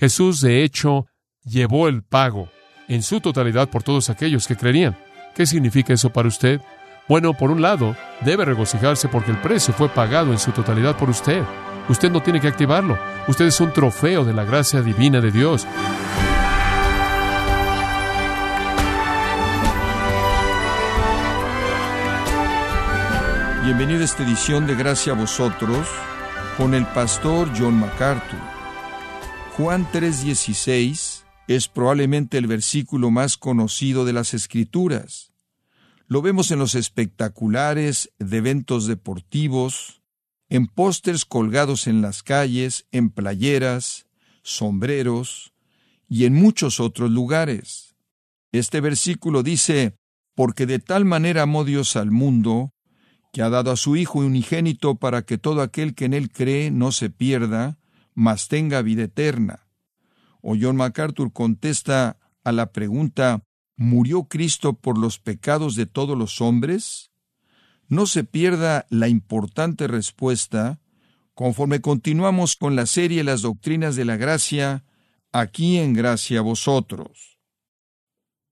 Jesús, de hecho, llevó el pago en su totalidad por todos aquellos que creerían. ¿Qué significa eso para usted? Bueno, por un lado, debe regocijarse porque el precio fue pagado en su totalidad por usted. Usted no tiene que activarlo. Usted es un trofeo de la gracia divina de Dios. Bienvenido a esta edición de Gracia a vosotros con el pastor John MacArthur. Juan 3:16 es probablemente el versículo más conocido de las Escrituras. Lo vemos en los espectaculares de eventos deportivos, en pósters colgados en las calles, en playeras, sombreros y en muchos otros lugares. Este versículo dice, porque de tal manera amó Dios al mundo, que ha dado a su Hijo unigénito para que todo aquel que en él cree no se pierda, mas tenga vida eterna. O John MacArthur contesta a la pregunta ¿Murió Cristo por los pecados de todos los hombres? No se pierda la importante respuesta conforme continuamos con la serie Las Doctrinas de la Gracia, aquí en Gracia Vosotros.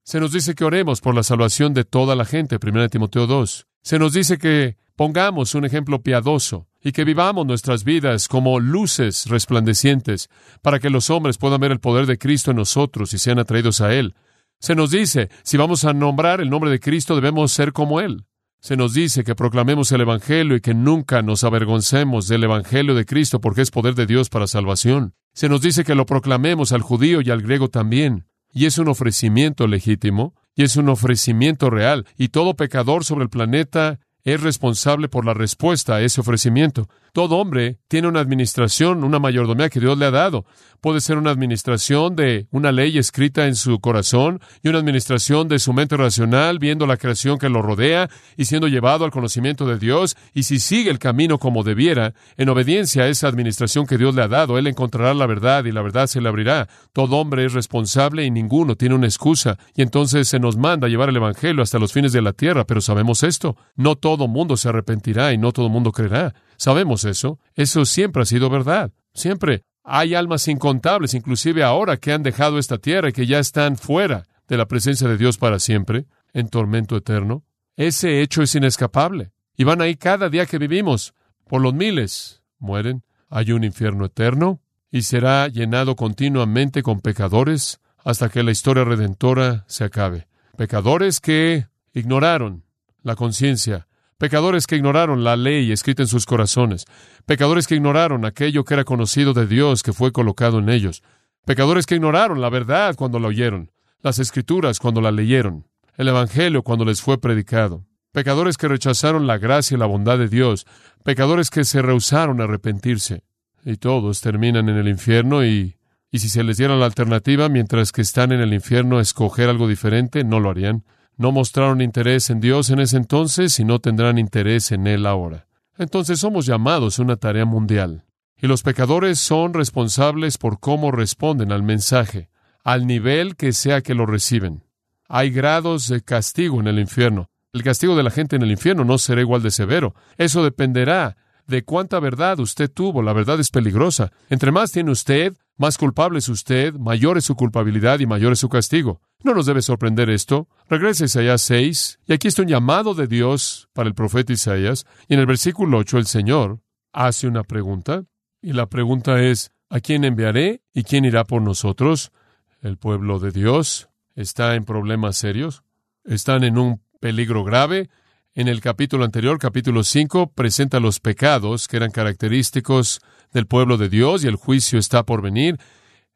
Se nos dice que oremos por la salvación de toda la gente, 1 Timoteo 2. Se nos dice que pongamos un ejemplo piadoso y que vivamos nuestras vidas como luces resplandecientes para que los hombres puedan ver el poder de Cristo en nosotros y sean atraídos a Él. Se nos dice, si vamos a nombrar el nombre de Cristo, debemos ser como Él. Se nos dice que proclamemos el Evangelio y que nunca nos avergoncemos del Evangelio de Cristo porque es poder de Dios para salvación. Se nos dice que lo proclamemos al judío y al griego también. Y es un ofrecimiento legítimo, y es un ofrecimiento real, y todo pecador sobre el planeta es responsable por la respuesta a ese ofrecimiento. Todo hombre tiene una administración, una mayordomía que Dios le ha dado. Puede ser una administración de una ley escrita en su corazón y una administración de su mente racional, viendo la creación que lo rodea y siendo llevado al conocimiento de Dios. Y si sigue el camino como debiera, en obediencia a esa administración que Dios le ha dado, él encontrará la verdad y la verdad se le abrirá. Todo hombre es responsable y ninguno tiene una excusa. Y entonces se nos manda llevar el Evangelio hasta los fines de la tierra, pero sabemos esto. No todo mundo se arrepentirá y no todo mundo creerá. Sabemos eso. Eso siempre ha sido verdad. Siempre. Hay almas incontables, inclusive ahora, que han dejado esta tierra y que ya están fuera de la presencia de Dios para siempre, en tormento eterno. Ese hecho es inescapable. Y van ahí cada día que vivimos. Por los miles mueren. Hay un infierno eterno y será llenado continuamente con pecadores hasta que la historia redentora se acabe. Pecadores que ignoraron la conciencia Pecadores que ignoraron la ley escrita en sus corazones. Pecadores que ignoraron aquello que era conocido de Dios que fue colocado en ellos. Pecadores que ignoraron la verdad cuando la oyeron. Las escrituras cuando la leyeron. El Evangelio cuando les fue predicado. Pecadores que rechazaron la gracia y la bondad de Dios. Pecadores que se rehusaron a arrepentirse. Y todos terminan en el infierno y, y si se les diera la alternativa mientras que están en el infierno escoger algo diferente, no lo harían. No mostraron interés en Dios en ese entonces y no tendrán interés en Él ahora. Entonces somos llamados a una tarea mundial. Y los pecadores son responsables por cómo responden al mensaje, al nivel que sea que lo reciben. Hay grados de castigo en el infierno. El castigo de la gente en el infierno no será igual de severo. Eso dependerá de cuánta verdad usted tuvo. La verdad es peligrosa. Entre más tiene usted, más culpable es usted, mayor es su culpabilidad y mayor es su castigo. No nos debe sorprender esto. Regrese a Isaías 6, y aquí está un llamado de Dios para el profeta Isaías, y en el versículo 8 el Señor hace una pregunta, y la pregunta es, ¿a quién enviaré y quién irá por nosotros? El pueblo de Dios está en problemas serios, están en un peligro grave. En el capítulo anterior, capítulo 5, presenta los pecados que eran característicos del pueblo de Dios y el juicio está por venir.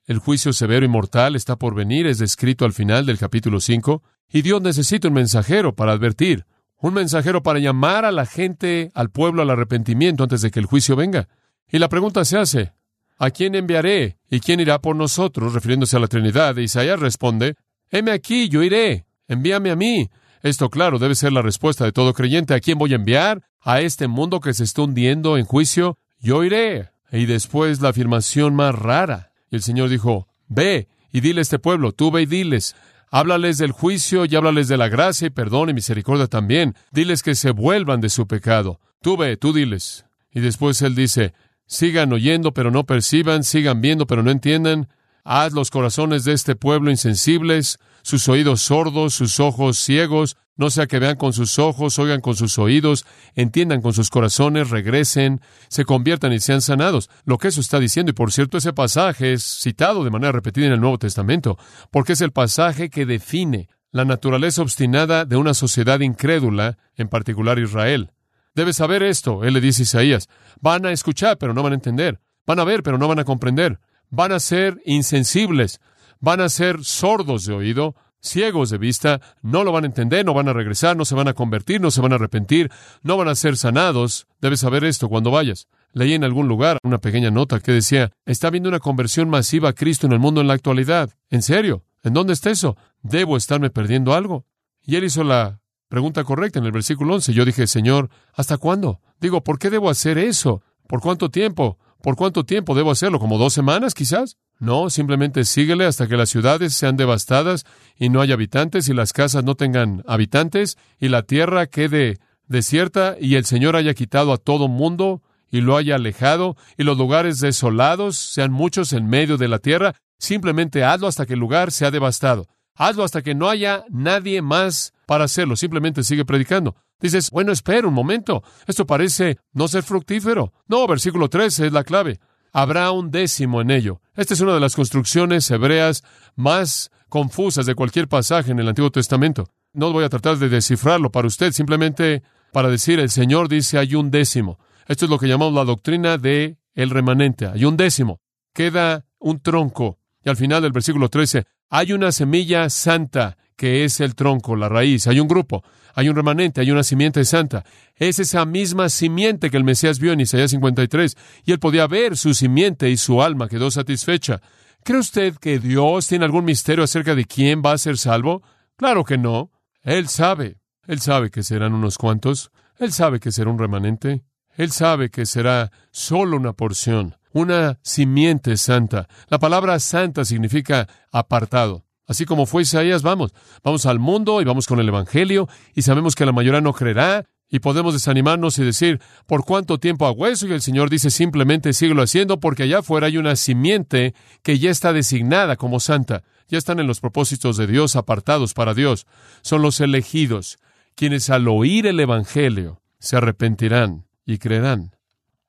El juicio severo y mortal está por venir, es descrito al final del capítulo 5, y Dios necesita un mensajero para advertir, un mensajero para llamar a la gente, al pueblo al arrepentimiento antes de que el juicio venga. Y la pregunta se hace, ¿a quién enviaré y quién irá por nosotros? refiriéndose a la Trinidad. Isaías responde, heme aquí, yo iré, envíame a mí. Esto, claro, debe ser la respuesta de todo creyente. ¿A quién voy a enviar? ¿A este mundo que se está hundiendo en juicio? Yo iré. Y después la afirmación más rara. Y el Señor dijo, ve y dile a este pueblo, tú ve y diles, háblales del juicio y háblales de la gracia y perdón y misericordia también. Diles que se vuelvan de su pecado. Tú ve, tú diles. Y después Él dice, sigan oyendo pero no perciban, sigan viendo pero no entiendan. haz los corazones de este pueblo insensibles, sus oídos sordos, sus ojos ciegos, no sea que vean con sus ojos, oigan con sus oídos, entiendan con sus corazones, regresen, se conviertan y sean sanados. Lo que eso está diciendo, y por cierto, ese pasaje es citado de manera repetida en el Nuevo Testamento, porque es el pasaje que define la naturaleza obstinada de una sociedad incrédula, en particular Israel. Debes saber esto, él le dice a Isaías. Van a escuchar, pero no van a entender. Van a ver, pero no van a comprender. Van a ser insensibles. Van a ser sordos de oído, ciegos de vista. No lo van a entender, no van a regresar, no se van a convertir, no se van a arrepentir, no van a ser sanados. Debes saber esto cuando vayas. Leí en algún lugar una pequeña nota que decía, está habiendo una conversión masiva a Cristo en el mundo en la actualidad. ¿En serio? ¿En dónde está eso? ¿Debo estarme perdiendo algo? Y él hizo la pregunta correcta en el versículo 11. Yo dije, Señor, ¿hasta cuándo? Digo, ¿por qué debo hacer eso? ¿Por cuánto tiempo? ¿Por cuánto tiempo debo hacerlo? ¿Como dos semanas quizás? No, simplemente síguele hasta que las ciudades sean devastadas y no haya habitantes y las casas no tengan habitantes y la tierra quede desierta y el Señor haya quitado a todo mundo y lo haya alejado y los lugares desolados sean muchos en medio de la tierra Simplemente hazlo hasta que el lugar sea devastado. Hazlo hasta que no haya nadie más para hacerlo. Simplemente sigue predicando. Dices, bueno, espera un momento. Esto parece no ser fructífero. No, versículo 13 es la clave. Habrá un décimo en ello. Esta es una de las construcciones hebreas más confusas de cualquier pasaje en el Antiguo Testamento. No voy a tratar de descifrarlo para usted, simplemente para decir, el Señor dice hay un décimo. Esto es lo que llamamos la doctrina de el remanente. Hay un décimo. Queda un tronco y al final del versículo 13, hay una semilla santa que es el tronco, la raíz. Hay un grupo, hay un remanente, hay una simiente santa. Es esa misma simiente que el Mesías vio en Isaías 53. Y él podía ver su simiente y su alma quedó satisfecha. ¿Cree usted que Dios tiene algún misterio acerca de quién va a ser salvo? Claro que no. Él sabe. Él sabe que serán unos cuantos. Él sabe que será un remanente. Él sabe que será solo una porción una simiente santa. La palabra santa significa apartado. Así como fue Isaías, vamos, vamos al mundo y vamos con el Evangelio y sabemos que la mayoría no creerá y podemos desanimarnos y decir, ¿por cuánto tiempo hago eso? Y el Señor dice simplemente síguelo haciendo porque allá afuera hay una simiente que ya está designada como santa. Ya están en los propósitos de Dios apartados para Dios. Son los elegidos, quienes al oír el Evangelio se arrepentirán y creerán.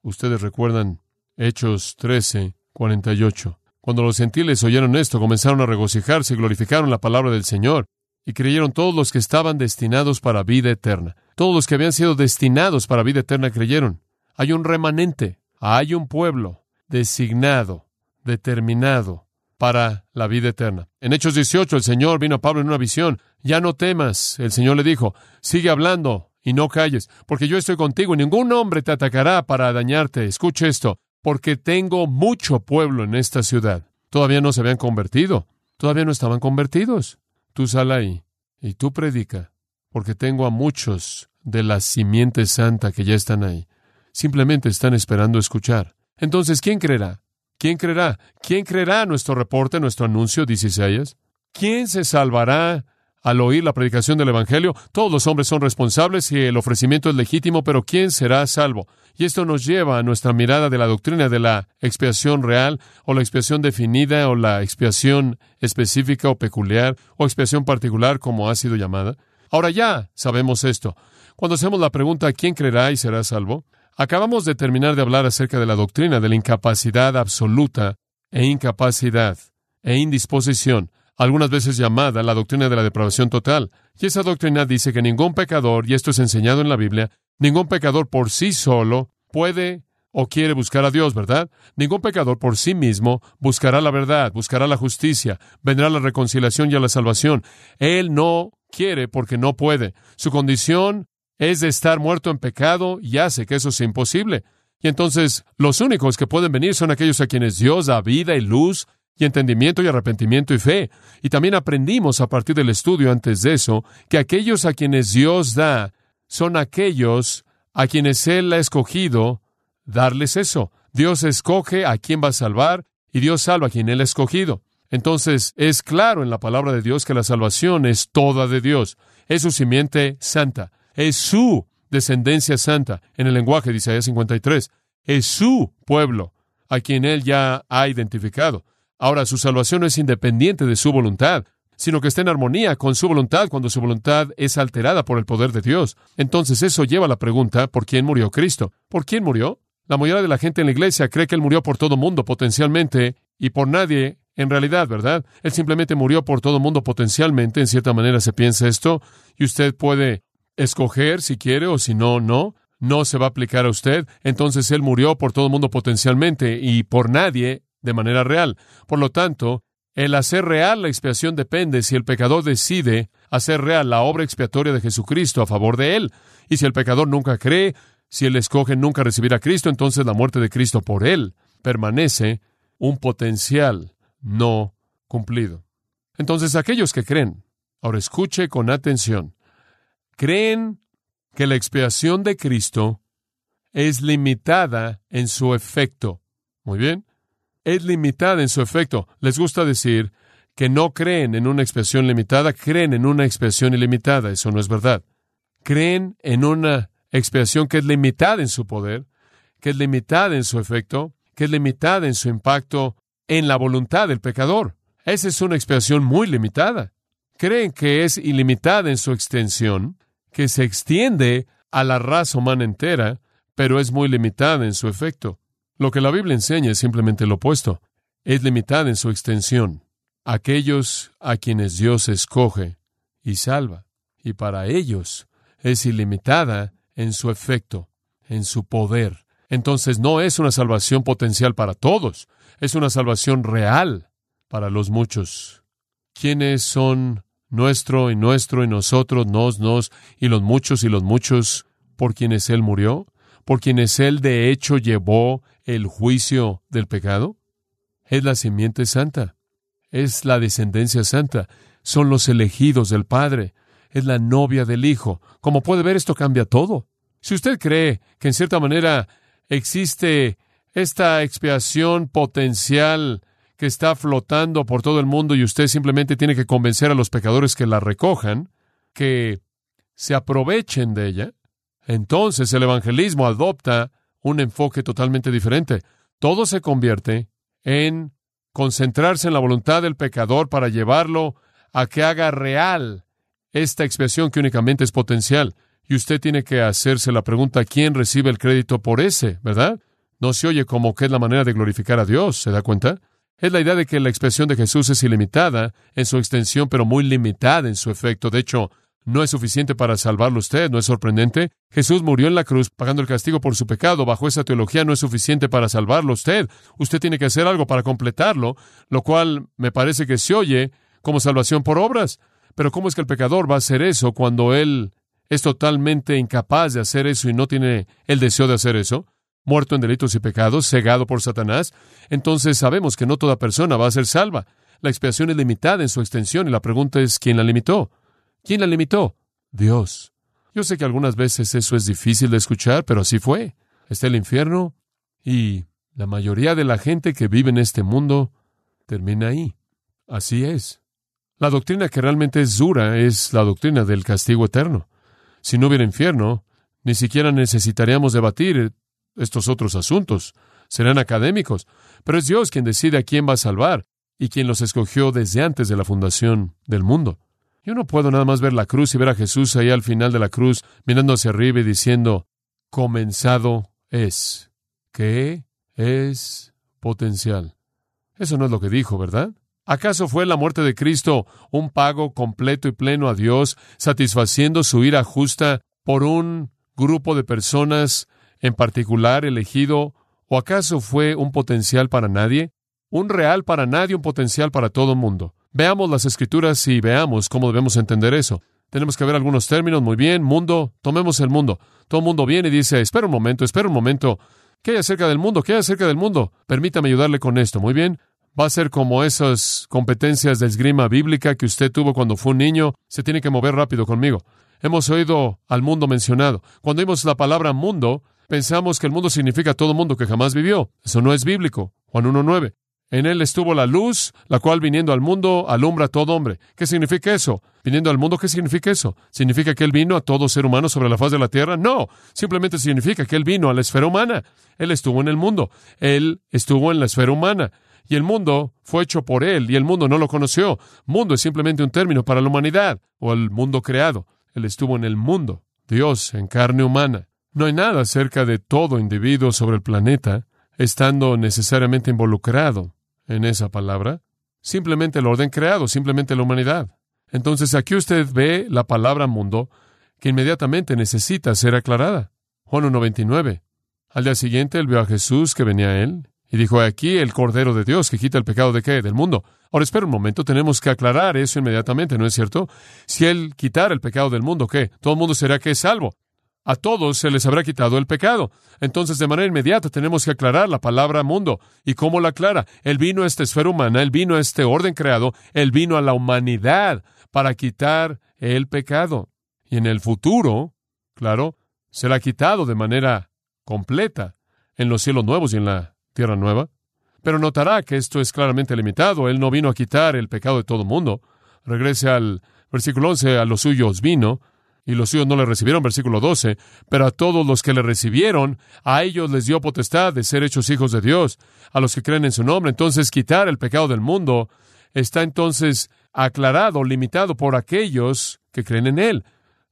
Ustedes recuerdan Hechos 13, 48. Cuando los gentiles oyeron esto, comenzaron a regocijarse y glorificaron la palabra del Señor, y creyeron todos los que estaban destinados para vida eterna. Todos los que habían sido destinados para vida eterna creyeron. Hay un remanente, hay un pueblo designado, determinado para la vida eterna. En Hechos 18 el Señor vino a Pablo en una visión. Ya no temas, el Señor le dijo, sigue hablando y no calles, porque yo estoy contigo y ningún hombre te atacará para dañarte. Escuche esto, porque tengo mucho pueblo en esta ciudad. Todavía no se habían convertido, todavía no estaban convertidos. Tú sal ahí y tú predica, porque tengo a muchos de la simiente santa que ya están ahí. Simplemente están esperando escuchar. Entonces, ¿quién creerá? ¿Quién creerá? ¿Quién creerá nuestro reporte, nuestro anuncio, dice Isaías? ¿Quién se salvará al oír la predicación del Evangelio? Todos los hombres son responsables y el ofrecimiento es legítimo, pero ¿quién será salvo? Y esto nos lleva a nuestra mirada de la doctrina de la expiación real o la expiación definida o la expiación específica o peculiar o expiación particular como ha sido llamada. Ahora ya sabemos esto. Cuando hacemos la pregunta ¿quién creerá y será salvo? Acabamos de terminar de hablar acerca de la doctrina de la incapacidad absoluta e incapacidad e indisposición, algunas veces llamada la doctrina de la depravación total. Y esa doctrina dice que ningún pecador, y esto es enseñado en la Biblia, Ningún pecador por sí solo puede o quiere buscar a Dios, ¿verdad? Ningún pecador por sí mismo buscará la verdad, buscará la justicia, vendrá la reconciliación y a la salvación. Él no quiere porque no puede. Su condición es de estar muerto en pecado y hace que eso sea imposible. Y entonces los únicos que pueden venir son aquellos a quienes Dios da vida y luz y entendimiento y arrepentimiento y fe. Y también aprendimos a partir del estudio antes de eso que aquellos a quienes Dios da son aquellos a quienes Él ha escogido darles eso. Dios escoge a quien va a salvar y Dios salva a quien Él ha escogido. Entonces es claro en la palabra de Dios que la salvación es toda de Dios. Es su simiente santa. Es su descendencia santa en el lenguaje de Isaías 53. Es su pueblo a quien Él ya ha identificado. Ahora, su salvación no es independiente de su voluntad, sino que está en armonía con su voluntad cuando su voluntad es alterada por el poder de Dios. Entonces eso lleva a la pregunta, ¿por quién murió Cristo? ¿Por quién murió? La mayoría de la gente en la iglesia cree que Él murió por todo mundo potencialmente y por nadie en realidad, ¿verdad? Él simplemente murió por todo mundo potencialmente, en cierta manera se piensa esto, y usted puede escoger si quiere o si no, no. No se va a aplicar a usted. Entonces Él murió por todo mundo potencialmente y por nadie de manera real. Por lo tanto, el hacer real la expiación depende si el pecador decide hacer real la obra expiatoria de Jesucristo a favor de él. Y si el pecador nunca cree, si él escoge nunca recibir a Cristo, entonces la muerte de Cristo por él permanece un potencial no cumplido. Entonces aquellos que creen, ahora escuche con atención, creen que la expiación de Cristo es limitada en su efecto. Muy bien es limitada en su efecto. Les gusta decir que no creen en una expresión limitada, creen en una expresión ilimitada. Eso no es verdad. Creen en una expiación que es limitada en su poder, que es limitada en su efecto, que es limitada en su impacto en la voluntad del pecador. Esa es una expiación muy limitada. Creen que es ilimitada en su extensión, que se extiende a la raza humana entera, pero es muy limitada en su efecto. Lo que la Biblia enseña es simplemente lo opuesto. Es limitada en su extensión. Aquellos a quienes Dios escoge y salva. Y para ellos es ilimitada en su efecto, en su poder. Entonces no es una salvación potencial para todos, es una salvación real para los muchos. ¿Quiénes son nuestro y nuestro y nosotros, nos, nos y los muchos y los muchos por quienes Él murió? ¿Por quienes Él de hecho llevó el juicio del pecado? Es la simiente santa, es la descendencia santa, son los elegidos del Padre, es la novia del Hijo. Como puede ver, esto cambia todo. Si usted cree que en cierta manera existe esta expiación potencial que está flotando por todo el mundo y usted simplemente tiene que convencer a los pecadores que la recojan, que se aprovechen de ella, entonces el evangelismo adopta un enfoque totalmente diferente. Todo se convierte en concentrarse en la voluntad del pecador para llevarlo a que haga real esta expresión que únicamente es potencial. Y usted tiene que hacerse la pregunta, ¿quién recibe el crédito por ese? ¿Verdad? No se oye como que es la manera de glorificar a Dios, ¿se da cuenta? Es la idea de que la expresión de Jesús es ilimitada en su extensión, pero muy limitada en su efecto. De hecho, no es suficiente para salvarlo usted, ¿no es sorprendente? Jesús murió en la cruz pagando el castigo por su pecado. Bajo esa teología no es suficiente para salvarlo usted. Usted tiene que hacer algo para completarlo, lo cual me parece que se oye como salvación por obras. Pero ¿cómo es que el pecador va a hacer eso cuando él es totalmente incapaz de hacer eso y no tiene el deseo de hacer eso? Muerto en delitos y pecados, cegado por Satanás. Entonces sabemos que no toda persona va a ser salva. La expiación es limitada en su extensión y la pregunta es ¿quién la limitó? ¿Quién la limitó? Dios. Yo sé que algunas veces eso es difícil de escuchar, pero así fue. Está el infierno y la mayoría de la gente que vive en este mundo termina ahí. Así es. La doctrina que realmente es dura es la doctrina del castigo eterno. Si no hubiera infierno, ni siquiera necesitaríamos debatir estos otros asuntos. Serán académicos, pero es Dios quien decide a quién va a salvar y quien los escogió desde antes de la fundación del mundo. Yo no puedo nada más ver la cruz y ver a Jesús ahí al final de la cruz, mirando hacia arriba y diciendo, comenzado es. ¿Qué es potencial? Eso no es lo que dijo, ¿verdad? ¿Acaso fue la muerte de Cristo un pago completo y pleno a Dios, satisfaciendo su ira justa por un grupo de personas en particular elegido? ¿O acaso fue un potencial para nadie? Un real para nadie, un potencial para todo el mundo. Veamos las escrituras y veamos cómo debemos entender eso. Tenemos que ver algunos términos. Muy bien, mundo, tomemos el mundo. Todo el mundo viene y dice, espera un momento, espera un momento. ¿Qué hay acerca del mundo? ¿Qué hay acerca del mundo? Permítame ayudarle con esto. Muy bien. Va a ser como esas competencias de esgrima bíblica que usted tuvo cuando fue un niño. Se tiene que mover rápido conmigo. Hemos oído al mundo mencionado. Cuando oímos la palabra mundo, pensamos que el mundo significa todo mundo que jamás vivió. Eso no es bíblico. Juan 1.9. En él estuvo la luz, la cual viniendo al mundo alumbra a todo hombre. ¿Qué significa eso? Viniendo al mundo, ¿qué significa eso? ¿Significa que él vino a todo ser humano sobre la faz de la tierra? No, simplemente significa que él vino a la esfera humana. Él estuvo en el mundo, él estuvo en la esfera humana. y el mundo fue hecho por Él, y el mundo no lo conoció. Mundo es simplemente un término para la humanidad, o el mundo creado. Él estuvo en el mundo, Dios en carne humana. No hay nada acerca de todo individuo sobre el planeta estando necesariamente involucrado en esa palabra. Simplemente el orden creado, simplemente la humanidad. Entonces aquí usted ve la palabra mundo que inmediatamente necesita ser aclarada. Juan 1.29. Al día siguiente él vio a Jesús que venía a él y dijo, aquí el Cordero de Dios que quita el pecado de qué? Del mundo. Ahora espera un momento, tenemos que aclarar eso inmediatamente, ¿no es cierto? Si él quitara el pecado del mundo, ¿qué? Todo el mundo será que es salvo. A todos se les habrá quitado el pecado. Entonces, de manera inmediata, tenemos que aclarar la palabra mundo. ¿Y cómo la aclara? Él vino a esta esfera humana, él vino a este orden creado, él vino a la humanidad para quitar el pecado. Y en el futuro, claro, será quitado de manera completa en los cielos nuevos y en la tierra nueva. Pero notará que esto es claramente limitado. Él no vino a quitar el pecado de todo mundo. Regrese al versículo 11, a los suyos vino, y los suyos no le recibieron, versículo 12, pero a todos los que le recibieron, a ellos les dio potestad de ser hechos hijos de Dios, a los que creen en su nombre. Entonces, quitar el pecado del mundo está entonces aclarado, limitado por aquellos que creen en Él.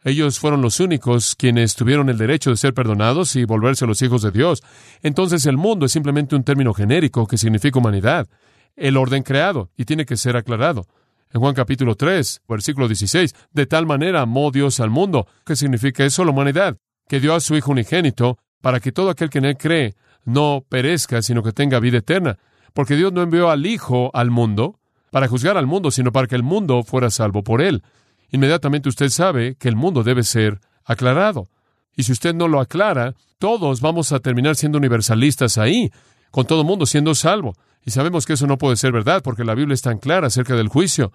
Ellos fueron los únicos quienes tuvieron el derecho de ser perdonados y volverse los hijos de Dios. Entonces el mundo es simplemente un término genérico que significa humanidad, el orden creado, y tiene que ser aclarado. En Juan capítulo 3, versículo 16, de tal manera amó Dios al mundo. ¿Qué significa eso? La humanidad, que dio a su Hijo unigénito para que todo aquel que en él cree no perezca, sino que tenga vida eterna. Porque Dios no envió al Hijo al mundo para juzgar al mundo, sino para que el mundo fuera salvo por él inmediatamente usted sabe que el mundo debe ser aclarado. Y si usted no lo aclara, todos vamos a terminar siendo universalistas ahí, con todo mundo siendo salvo. Y sabemos que eso no puede ser verdad porque la Biblia es tan clara acerca del juicio.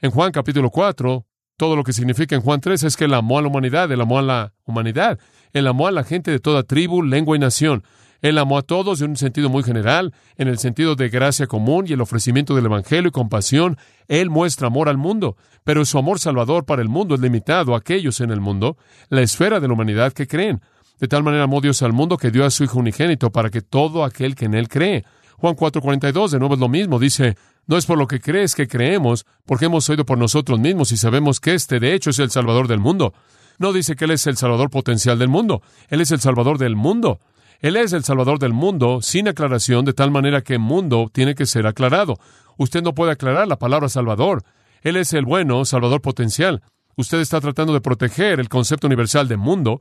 En Juan capítulo 4, todo lo que significa en Juan 3 es que él amó a la humanidad, él amó a la humanidad, él amó a la gente de toda tribu, lengua y nación. Él amó a todos en un sentido muy general, en el sentido de gracia común y el ofrecimiento del Evangelio y compasión. Él muestra amor al mundo, pero su amor salvador para el mundo es limitado a aquellos en el mundo, la esfera de la humanidad que creen. De tal manera amó Dios al mundo que dio a su Hijo unigénito para que todo aquel que en él cree. Juan 4:42 de nuevo es lo mismo, dice, no es por lo que crees que creemos, porque hemos oído por nosotros mismos y sabemos que este de hecho es el Salvador del mundo. No dice que Él es el Salvador potencial del mundo, Él es el Salvador del mundo. Él es el Salvador del mundo sin aclaración, de tal manera que mundo tiene que ser aclarado. Usted no puede aclarar la palabra Salvador. Él es el bueno Salvador potencial. Usted está tratando de proteger el concepto universal de mundo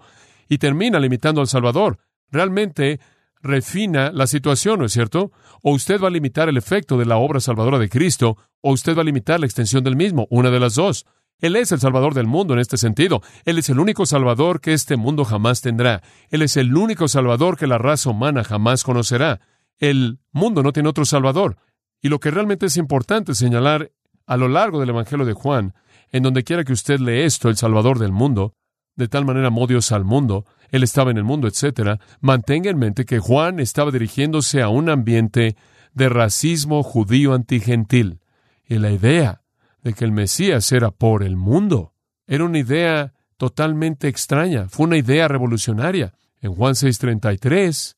y termina limitando al Salvador. Realmente refina la situación, ¿no es cierto? O usted va a limitar el efecto de la obra salvadora de Cristo, o usted va a limitar la extensión del mismo, una de las dos. Él es el Salvador del mundo en este sentido. Él es el único Salvador que este mundo jamás tendrá. Él es el único Salvador que la raza humana jamás conocerá. El mundo no tiene otro Salvador. Y lo que realmente es importante señalar a lo largo del Evangelio de Juan, en donde quiera que usted lee esto, el Salvador del mundo, de tal manera amó Dios al mundo, Él estaba en el mundo, etc., mantenga en mente que Juan estaba dirigiéndose a un ambiente de racismo judío antigentil. Y la idea de que el Mesías era por el mundo. Era una idea totalmente extraña, fue una idea revolucionaria. En Juan 6:33,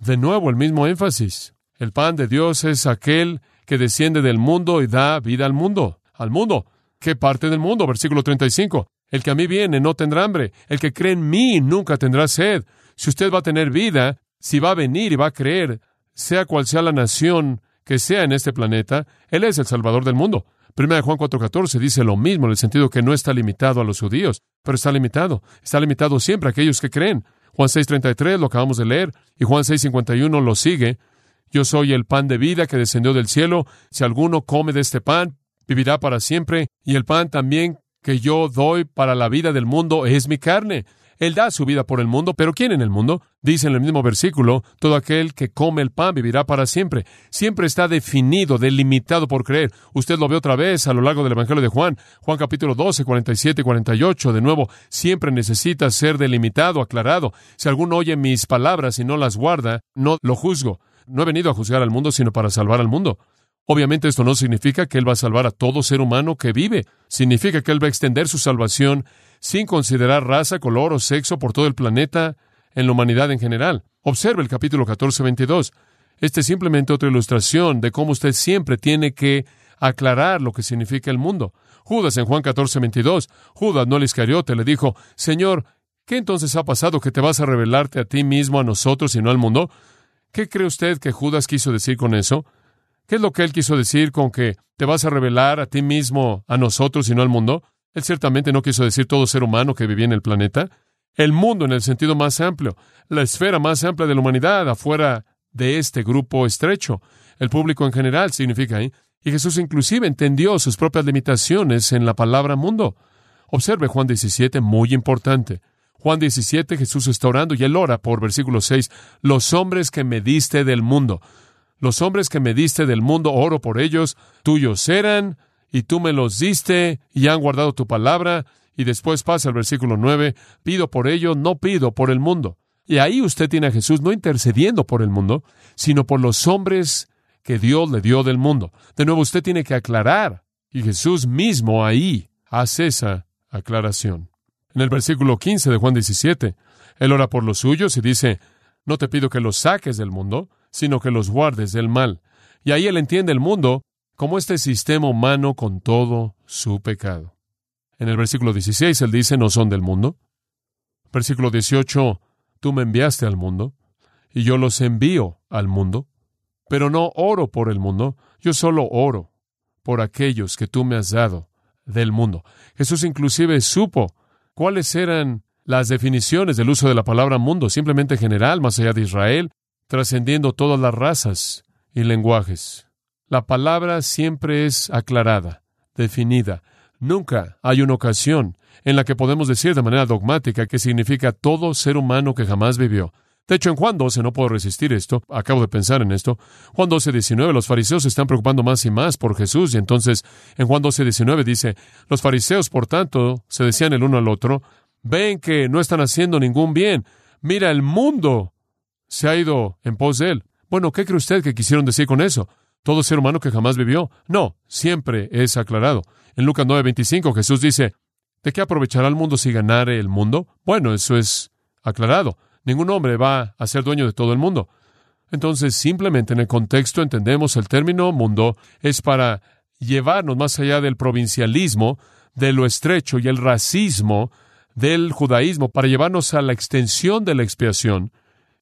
de nuevo el mismo énfasis. El pan de Dios es aquel que desciende del mundo y da vida al mundo. Al mundo. ¿Qué parte del mundo? Versículo 35. El que a mí viene no tendrá hambre. El que cree en mí nunca tendrá sed. Si usted va a tener vida, si va a venir y va a creer, sea cual sea la nación que sea en este planeta, Él es el Salvador del mundo. Primera de Juan 4:14 dice lo mismo en el sentido que no está limitado a los judíos, pero está limitado. Está limitado siempre a aquellos que creen. Juan 6:33 lo acabamos de leer y Juan 6:51 lo sigue. Yo soy el pan de vida que descendió del cielo. Si alguno come de este pan, vivirá para siempre. Y el pan también que yo doy para la vida del mundo es mi carne. Él da su vida por el mundo, pero ¿quién en el mundo? Dice en el mismo versículo, todo aquel que come el pan vivirá para siempre. Siempre está definido, delimitado por creer. Usted lo ve otra vez a lo largo del Evangelio de Juan, Juan capítulo 12, 47 y 48. De nuevo, siempre necesita ser delimitado, aclarado. Si alguno oye mis palabras y no las guarda, no lo juzgo. No he venido a juzgar al mundo, sino para salvar al mundo. Obviamente esto no significa que Él va a salvar a todo ser humano que vive. Significa que Él va a extender su salvación sin considerar raza, color o sexo por todo el planeta, en la humanidad en general. Observe el capítulo 14, 22. Este es simplemente otra ilustración de cómo usted siempre tiene que aclarar lo que significa el mundo. Judas en Juan 14, 22, Judas, no el Iscariote, le dijo, Señor, ¿qué entonces ha pasado que te vas a revelarte a ti mismo, a nosotros y no al mundo? ¿Qué cree usted que Judas quiso decir con eso? ¿Qué es lo que él quiso decir con que te vas a revelar a ti mismo, a nosotros y no al mundo? Él ciertamente no quiso decir todo ser humano que vivía en el planeta. El mundo en el sentido más amplio, la esfera más amplia de la humanidad, afuera de este grupo estrecho. El público en general significa ahí. Y Jesús inclusive entendió sus propias limitaciones en la palabra mundo. Observe Juan 17, muy importante. Juan 17, Jesús está orando y él ora por versículo 6, los hombres que me diste del mundo. Los hombres que me diste del mundo, oro por ellos, tuyos eran, y tú me los diste, y han guardado tu palabra. Y después pasa el versículo 9, pido por ellos, no pido por el mundo. Y ahí usted tiene a Jesús no intercediendo por el mundo, sino por los hombres que Dios le dio del mundo. De nuevo, usted tiene que aclarar. Y Jesús mismo ahí hace esa aclaración. En el versículo 15 de Juan 17, Él ora por los suyos y dice, no te pido que los saques del mundo, sino que los guardes del mal. Y ahí Él entiende el mundo como este sistema humano con todo su pecado. En el versículo 16 Él dice, no son del mundo. Versículo 18, tú me enviaste al mundo, y yo los envío al mundo. Pero no oro por el mundo, yo solo oro por aquellos que tú me has dado del mundo. Jesús inclusive supo cuáles eran las definiciones del uso de la palabra mundo, simplemente general, más allá de Israel, trascendiendo todas las razas y lenguajes. La palabra siempre es aclarada, definida. Nunca hay una ocasión en la que podemos decir de manera dogmática que significa todo ser humano que jamás vivió. De hecho, en Juan 12, no puedo resistir esto, acabo de pensar en esto, Juan 12, 19, los fariseos se están preocupando más y más por Jesús, y entonces en Juan 12, 19 dice, los fariseos, por tanto, se decían el uno al otro, ven que no están haciendo ningún bien, mira, el mundo se ha ido en pos de él. Bueno, ¿qué cree usted que quisieron decir con eso? ¿Todo ser humano que jamás vivió? No, siempre es aclarado. En Lucas 9, 25 Jesús dice, ¿de qué aprovechará el mundo si ganare el mundo? Bueno, eso es aclarado. Ningún hombre va a ser dueño de todo el mundo. Entonces, simplemente en el contexto entendemos el término mundo es para llevarnos más allá del provincialismo, de lo estrecho y el racismo del judaísmo, para llevarnos a la extensión de la expiación,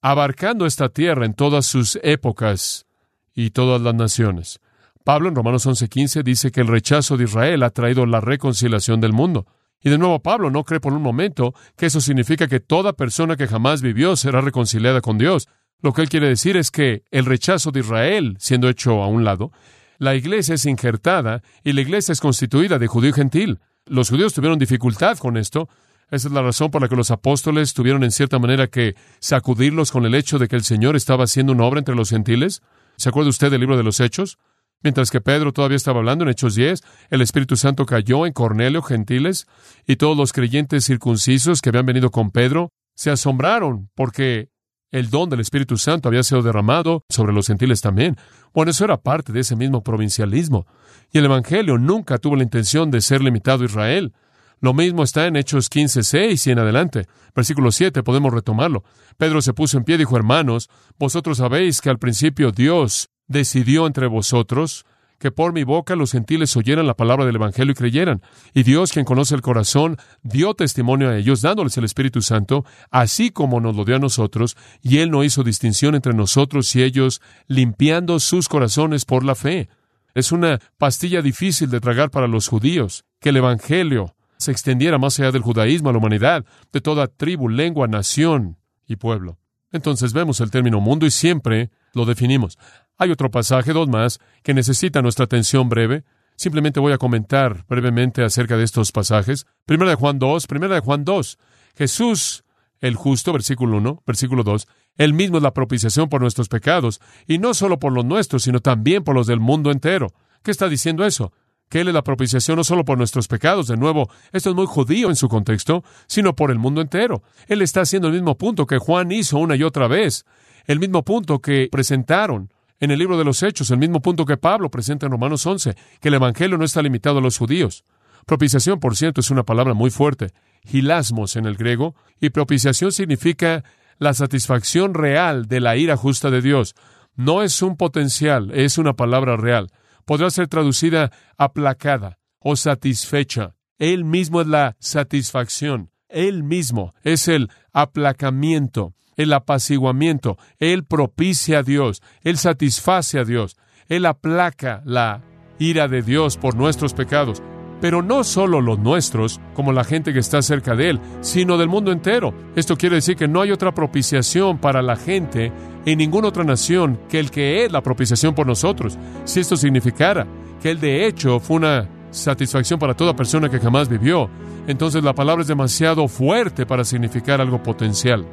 abarcando esta tierra en todas sus épocas y todas las naciones. Pablo en Romanos 11:15 dice que el rechazo de Israel ha traído la reconciliación del mundo. Y de nuevo Pablo no cree por un momento que eso significa que toda persona que jamás vivió será reconciliada con Dios. Lo que él quiere decir es que el rechazo de Israel, siendo hecho a un lado, la iglesia es injertada y la iglesia es constituida de judío y gentil. Los judíos tuvieron dificultad con esto. Esa es la razón por la que los apóstoles tuvieron en cierta manera que sacudirlos con el hecho de que el Señor estaba haciendo una obra entre los gentiles. ¿Se acuerda usted del libro de los Hechos? Mientras que Pedro todavía estaba hablando en Hechos 10, el Espíritu Santo cayó en Cornelio, gentiles, y todos los creyentes circuncisos que habían venido con Pedro se asombraron porque el don del Espíritu Santo había sido derramado sobre los gentiles también. Bueno, eso era parte de ese mismo provincialismo. Y el Evangelio nunca tuvo la intención de ser limitado a Israel. Lo mismo está en Hechos 15, 6 y en adelante. Versículo 7, podemos retomarlo. Pedro se puso en pie y dijo, hermanos, vosotros sabéis que al principio Dios decidió entre vosotros que por mi boca los gentiles oyeran la palabra del Evangelio y creyeran. Y Dios, quien conoce el corazón, dio testimonio a ellos, dándoles el Espíritu Santo, así como nos lo dio a nosotros, y Él no hizo distinción entre nosotros y ellos, limpiando sus corazones por la fe. Es una pastilla difícil de tragar para los judíos, que el Evangelio se extendiera más allá del judaísmo a la humanidad, de toda tribu, lengua, nación y pueblo. Entonces vemos el término mundo y siempre lo definimos. Hay otro pasaje, dos más, que necesita nuestra atención breve. Simplemente voy a comentar brevemente acerca de estos pasajes. Primera de Juan 2, primera de Juan 2. Jesús, el justo, versículo 1, versículo 2, él mismo es la propiciación por nuestros pecados, y no solo por los nuestros, sino también por los del mundo entero. ¿Qué está diciendo eso? Que Él es la propiciación no solo por nuestros pecados, de nuevo, esto es muy judío en su contexto, sino por el mundo entero. Él está haciendo el mismo punto que Juan hizo una y otra vez, el mismo punto que presentaron en el libro de los Hechos, el mismo punto que Pablo presenta en Romanos 11, que el Evangelio no está limitado a los judíos. Propiciación, por cierto, es una palabra muy fuerte, gilasmos en el griego, y propiciación significa la satisfacción real de la ira justa de Dios. No es un potencial, es una palabra real. Podrá ser traducida aplacada o satisfecha. Él mismo es la satisfacción. Él mismo es el aplacamiento, el apaciguamiento. Él propicia a Dios. Él satisface a Dios. Él aplaca la ira de Dios por nuestros pecados. Pero no solo los nuestros, como la gente que está cerca de Él, sino del mundo entero. Esto quiere decir que no hay otra propiciación para la gente en ninguna otra nación que el que es la propiciación por nosotros. Si esto significara que Él de hecho fue una satisfacción para toda persona que jamás vivió, entonces la palabra es demasiado fuerte para significar algo potencial.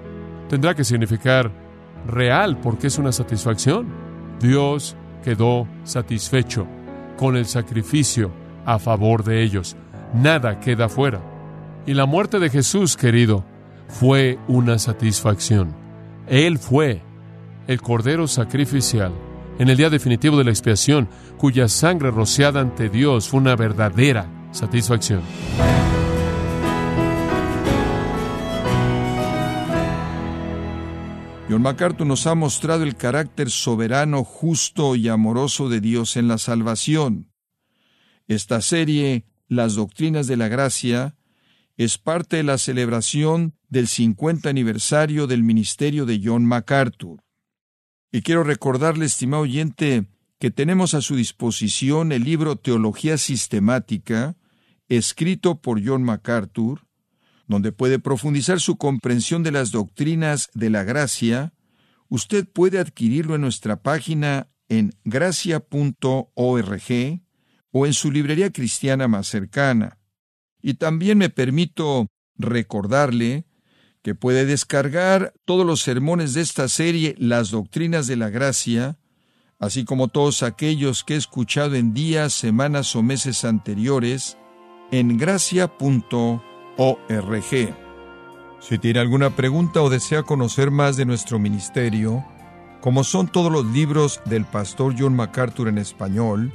Tendrá que significar real porque es una satisfacción. Dios quedó satisfecho con el sacrificio a favor de ellos. Nada queda fuera. Y la muerte de Jesús, querido, fue una satisfacción. Él fue el Cordero sacrificial en el día definitivo de la expiación, cuya sangre rociada ante Dios fue una verdadera satisfacción. John MacArthur nos ha mostrado el carácter soberano, justo y amoroso de Dios en la salvación. Esta serie, Las Doctrinas de la Gracia, es parte de la celebración del 50 aniversario del ministerio de John MacArthur. Y quiero recordarle, estimado oyente, que tenemos a su disposición el libro Teología Sistemática, escrito por John MacArthur, donde puede profundizar su comprensión de las doctrinas de la gracia, usted puede adquirirlo en nuestra página en gracia.org o en su librería cristiana más cercana. Y también me permito recordarle que puede descargar todos los sermones de esta serie, Las Doctrinas de la Gracia, así como todos aquellos que he escuchado en días, semanas o meses anteriores, en gracia.org. Si tiene alguna pregunta o desea conocer más de nuestro ministerio, como son todos los libros del pastor John MacArthur en español,